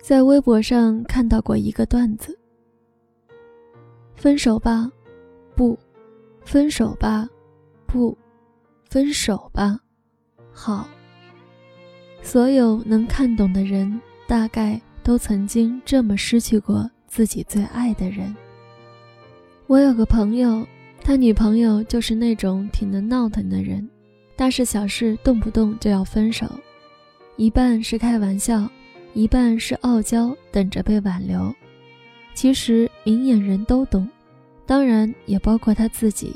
在微博上看到过一个段子：分手吧，不；分手吧，不；分手吧，好。所有能看懂的人，大概都曾经这么失去过自己最爱的人。我有个朋友，他女朋友就是那种挺能闹腾的人，大事小事动不动就要分手，一半是开玩笑，一半是傲娇，等着被挽留。其实明眼人都懂，当然也包括他自己。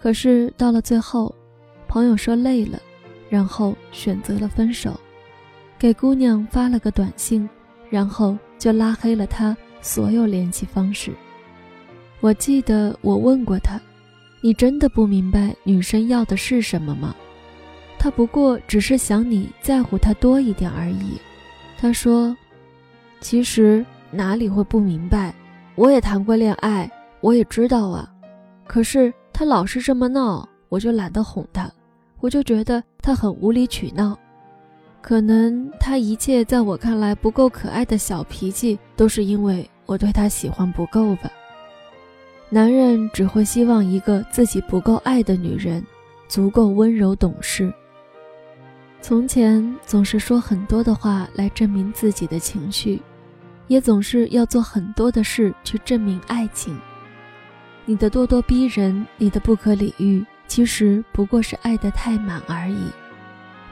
可是到了最后，朋友说累了，然后选择了分手，给姑娘发了个短信，然后就拉黑了她所有联系方式。我记得我问过他：“你真的不明白女生要的是什么吗？”他不过只是想你在乎他多一点而已。他说：“其实哪里会不明白？我也谈过恋爱，我也知道啊。可是他老是这么闹，我就懒得哄他，我就觉得他很无理取闹。可能他一切在我看来不够可爱的小脾气，都是因为我对他喜欢不够吧。”男人只会希望一个自己不够爱的女人，足够温柔懂事。从前总是说很多的话来证明自己的情绪，也总是要做很多的事去证明爱情。你的咄咄逼人，你的不可理喻，其实不过是爱得太满而已。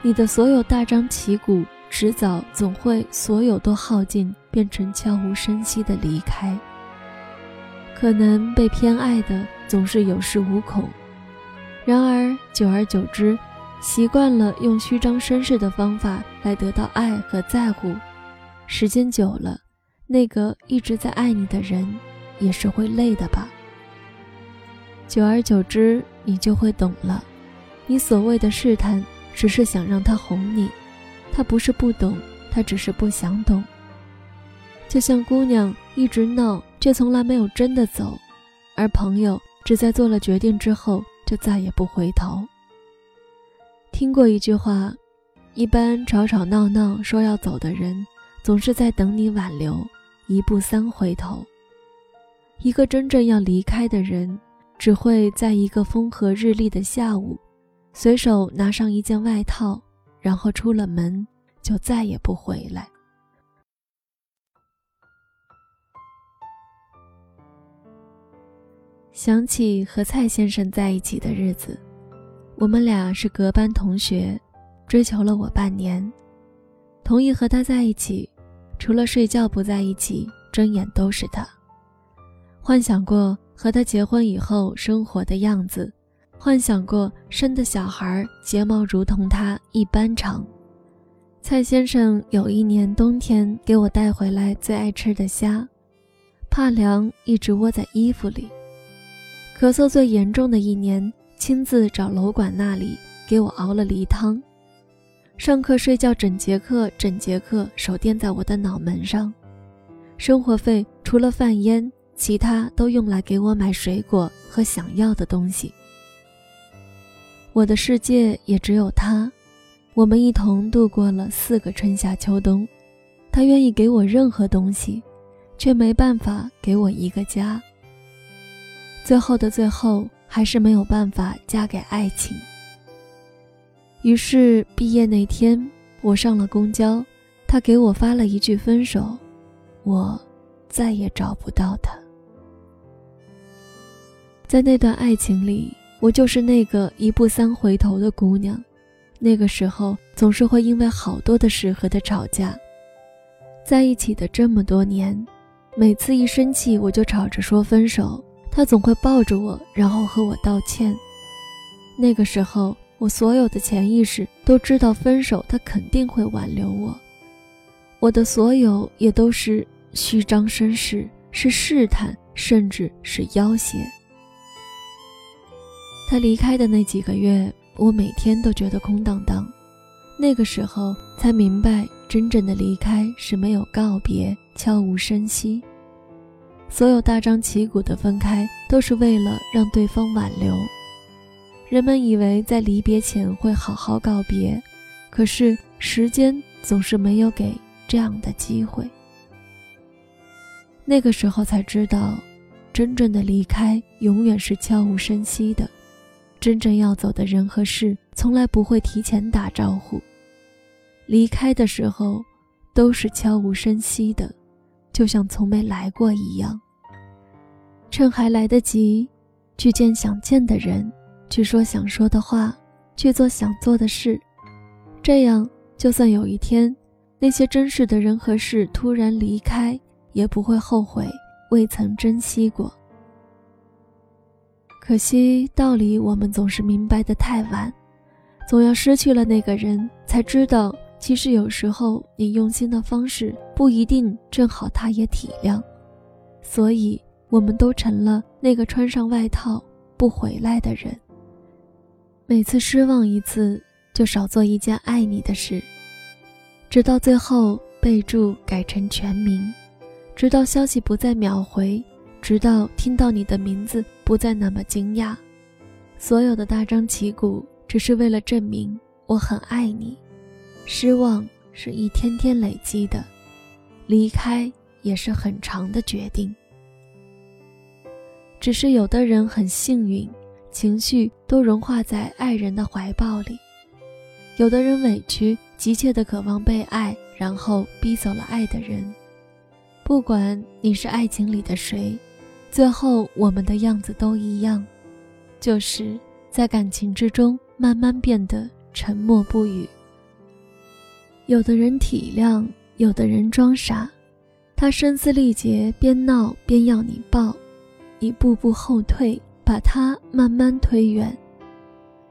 你的所有大张旗鼓，迟早总会所有都耗尽，变成悄无声息的离开。可能被偏爱的总是有恃无恐，然而久而久之，习惯了用虚张声势的方法来得到爱和在乎，时间久了，那个一直在爱你的人也是会累的吧。久而久之，你就会懂了，你所谓的试探，只是想让他哄你，他不是不懂，他只是不想懂。就像姑娘一直闹。却从来没有真的走，而朋友只在做了决定之后就再也不回头。听过一句话，一般吵吵闹闹说要走的人，总是在等你挽留，一步三回头。一个真正要离开的人，只会在一个风和日丽的下午，随手拿上一件外套，然后出了门，就再也不回来。想起和蔡先生在一起的日子，我们俩是隔班同学，追求了我半年，同意和他在一起，除了睡觉不在一起，睁眼都是他。幻想过和他结婚以后生活的样子，幻想过生的小孩睫毛如同他一般长。蔡先生有一年冬天给我带回来最爱吃的虾，怕凉，一直窝在衣服里。咳嗽最严重的一年，亲自找楼管那里给我熬了梨汤。上课睡觉，整节课整节课手垫在我的脑门上。生活费除了饭烟，其他都用来给我买水果和想要的东西。我的世界也只有他，我们一同度过了四个春夏秋冬。他愿意给我任何东西，却没办法给我一个家。最后的最后，还是没有办法嫁给爱情。于是毕业那天，我上了公交，他给我发了一句分手，我再也找不到他。在那段爱情里，我就是那个一步三回头的姑娘。那个时候，总是会因为好多的事和他吵架。在一起的这么多年，每次一生气，我就吵着说分手。他总会抱着我，然后和我道歉。那个时候，我所有的潜意识都知道分手，他肯定会挽留我。我的所有也都是虚张声势，是试探，甚至是要挟。他离开的那几个月，我每天都觉得空荡荡。那个时候才明白，真正的离开是没有告别，悄无声息。所有大张旗鼓的分开，都是为了让对方挽留。人们以为在离别前会好好告别，可是时间总是没有给这样的机会。那个时候才知道，真正的离开永远是悄无声息的，真正要走的人和事从来不会提前打招呼。离开的时候，都是悄无声息的，就像从没来过一样。趁还来得及，去见想见的人，去说想说的话，去做想做的事，这样就算有一天，那些真实的人和事突然离开。也不会后悔未曾珍惜过。可惜道理我们总是明白的太晚，总要失去了那个人，才知道其实有时候你用心的方式不一定正好他也体谅，所以我们都成了那个穿上外套不回来的人。每次失望一次，就少做一件爱你的事，直到最后备注改成全名。直到消息不再秒回，直到听到你的名字不再那么惊讶，所有的大张旗鼓只是为了证明我很爱你。失望是一天天累积的，离开也是很长的决定。只是有的人很幸运，情绪都融化在爱人的怀抱里；有的人委屈，急切的渴望被爱，然后逼走了爱的人。不管你是爱情里的谁，最后我们的样子都一样，就是在感情之中慢慢变得沉默不语。有的人体谅，有的人装傻，他声嘶力竭，边闹边要你抱，一步步后退，把他慢慢推远。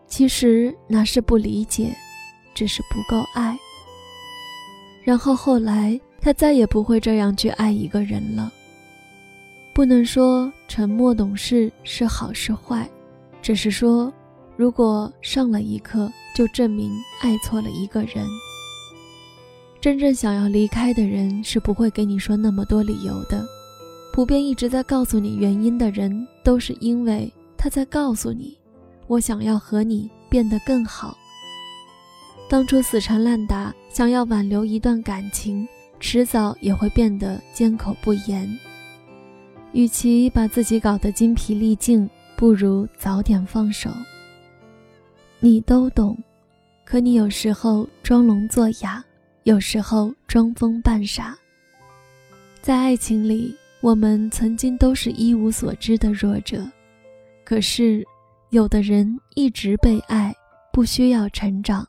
其实那是不理解，只是不够爱。然后后来。他再也不会这样去爱一个人了。不能说沉默懂事是好是坏，只是说，如果上了一课，就证明爱错了一个人。真正想要离开的人是不会给你说那么多理由的，普遍一直在告诉你原因的人，都是因为他在告诉你，我想要和你变得更好。当初死缠烂打，想要挽留一段感情。迟早也会变得缄口不言。与其把自己搞得精疲力尽，不如早点放手。你都懂，可你有时候装聋作哑，有时候装疯扮傻。在爱情里，我们曾经都是一无所知的弱者，可是有的人一直被爱，不需要成长；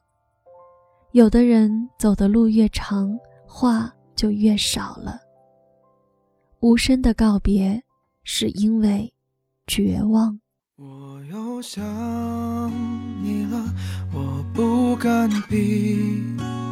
有的人走的路越长，话。就越少了。无声的告别，是因为绝望。我又想你了，我不敢闭